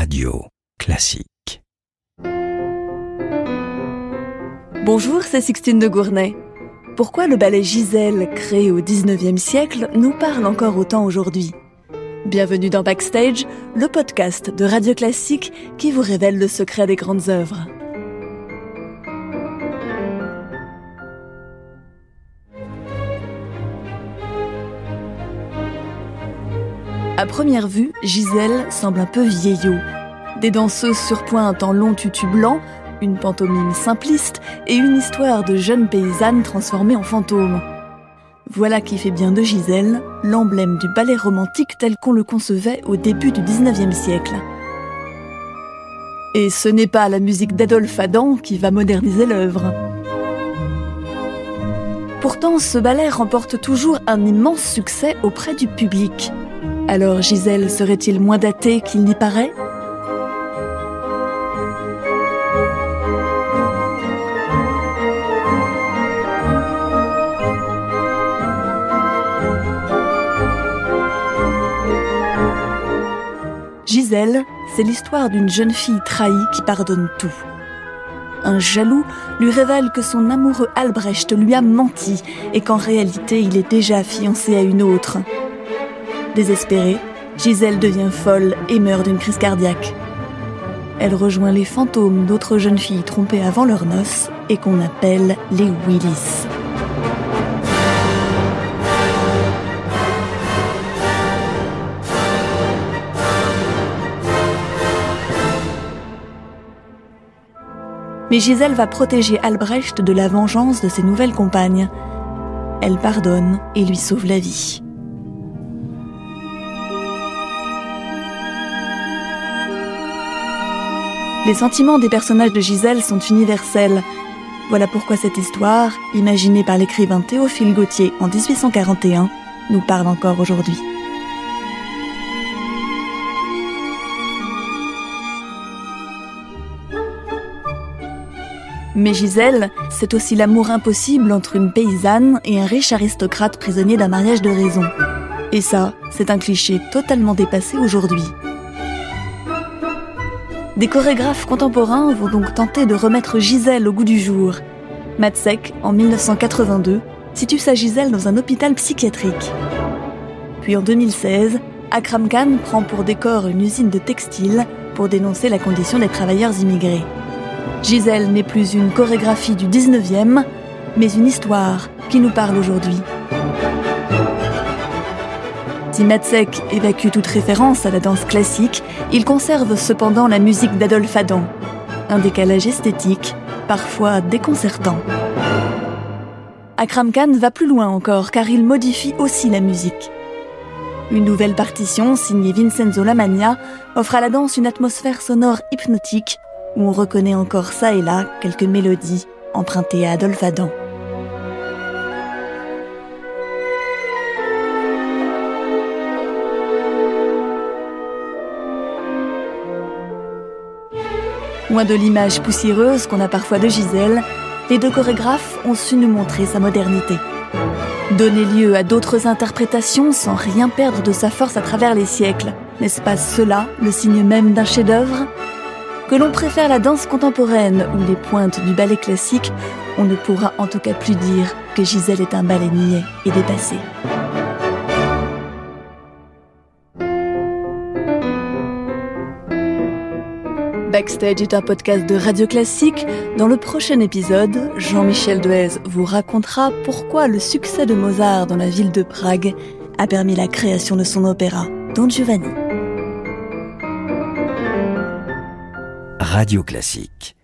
Radio Classique. Bonjour, c'est Sixtine de Gournay. Pourquoi le ballet Gisèle, créé au 19e siècle, nous parle encore autant aujourd'hui? Bienvenue dans Backstage, le podcast de Radio Classique qui vous révèle le secret des grandes œuvres. À première vue, Gisèle semble un peu vieillot. Des danseuses surpointent en long tutu blanc, une pantomime simpliste et une histoire de jeune paysanne transformée en fantôme. Voilà qui fait bien de Gisèle l'emblème du ballet romantique tel qu'on le concevait au début du 19e siècle. Et ce n'est pas la musique d'Adolphe Adam qui va moderniser l'œuvre. Pourtant, ce ballet remporte toujours un immense succès auprès du public. Alors Gisèle serait-il moins daté qu'il n'y paraît? Gisèle, c'est l'histoire d'une jeune fille trahie qui pardonne tout. Un jaloux lui révèle que son amoureux Albrecht lui a menti et qu'en réalité il est déjà fiancé à une autre. Désespérée, Gisèle devient folle et meurt d'une crise cardiaque. Elle rejoint les fantômes d'autres jeunes filles trompées avant leur noces et qu'on appelle les Willis. Mais Gisèle va protéger Albrecht de la vengeance de ses nouvelles compagnes. Elle pardonne et lui sauve la vie. Les sentiments des personnages de Gisèle sont universels. Voilà pourquoi cette histoire, imaginée par l'écrivain Théophile Gautier en 1841, nous parle encore aujourd'hui. Mais Gisèle, c'est aussi l'amour impossible entre une paysanne et un riche aristocrate prisonnier d'un mariage de raison. Et ça, c'est un cliché totalement dépassé aujourd'hui. Des chorégraphes contemporains vont donc tenter de remettre Gisèle au goût du jour. Matsek, en 1982, situe sa Gisèle dans un hôpital psychiatrique. Puis en 2016, Akram Khan prend pour décor une usine de textile pour dénoncer la condition des travailleurs immigrés. Gisèle n'est plus une chorégraphie du 19e, mais une histoire qui nous parle aujourd'hui. Si Matzek évacue toute référence à la danse classique, il conserve cependant la musique d'Adolphe Adam, un décalage esthétique parfois déconcertant. Akram Khan va plus loin encore car il modifie aussi la musique. Une nouvelle partition signée Vincenzo Lamagna offre à la danse une atmosphère sonore hypnotique où on reconnaît encore ça et là quelques mélodies empruntées à Adolphe Adam. Loin de l'image poussiéreuse qu'on a parfois de Gisèle, les deux chorégraphes ont su nous montrer sa modernité. Donner lieu à d'autres interprétations sans rien perdre de sa force à travers les siècles, n'est-ce pas cela le signe même d'un chef-d'œuvre? Que l'on préfère la danse contemporaine ou les pointes du ballet classique, on ne pourra en tout cas plus dire que Gisèle est un ballet niais et dépassé. Backstage est un podcast de Radio Classique. Dans le prochain épisode, Jean-Michel Duez vous racontera pourquoi le succès de Mozart dans la ville de Prague a permis la création de son opéra Don Giovanni. Radio Classique.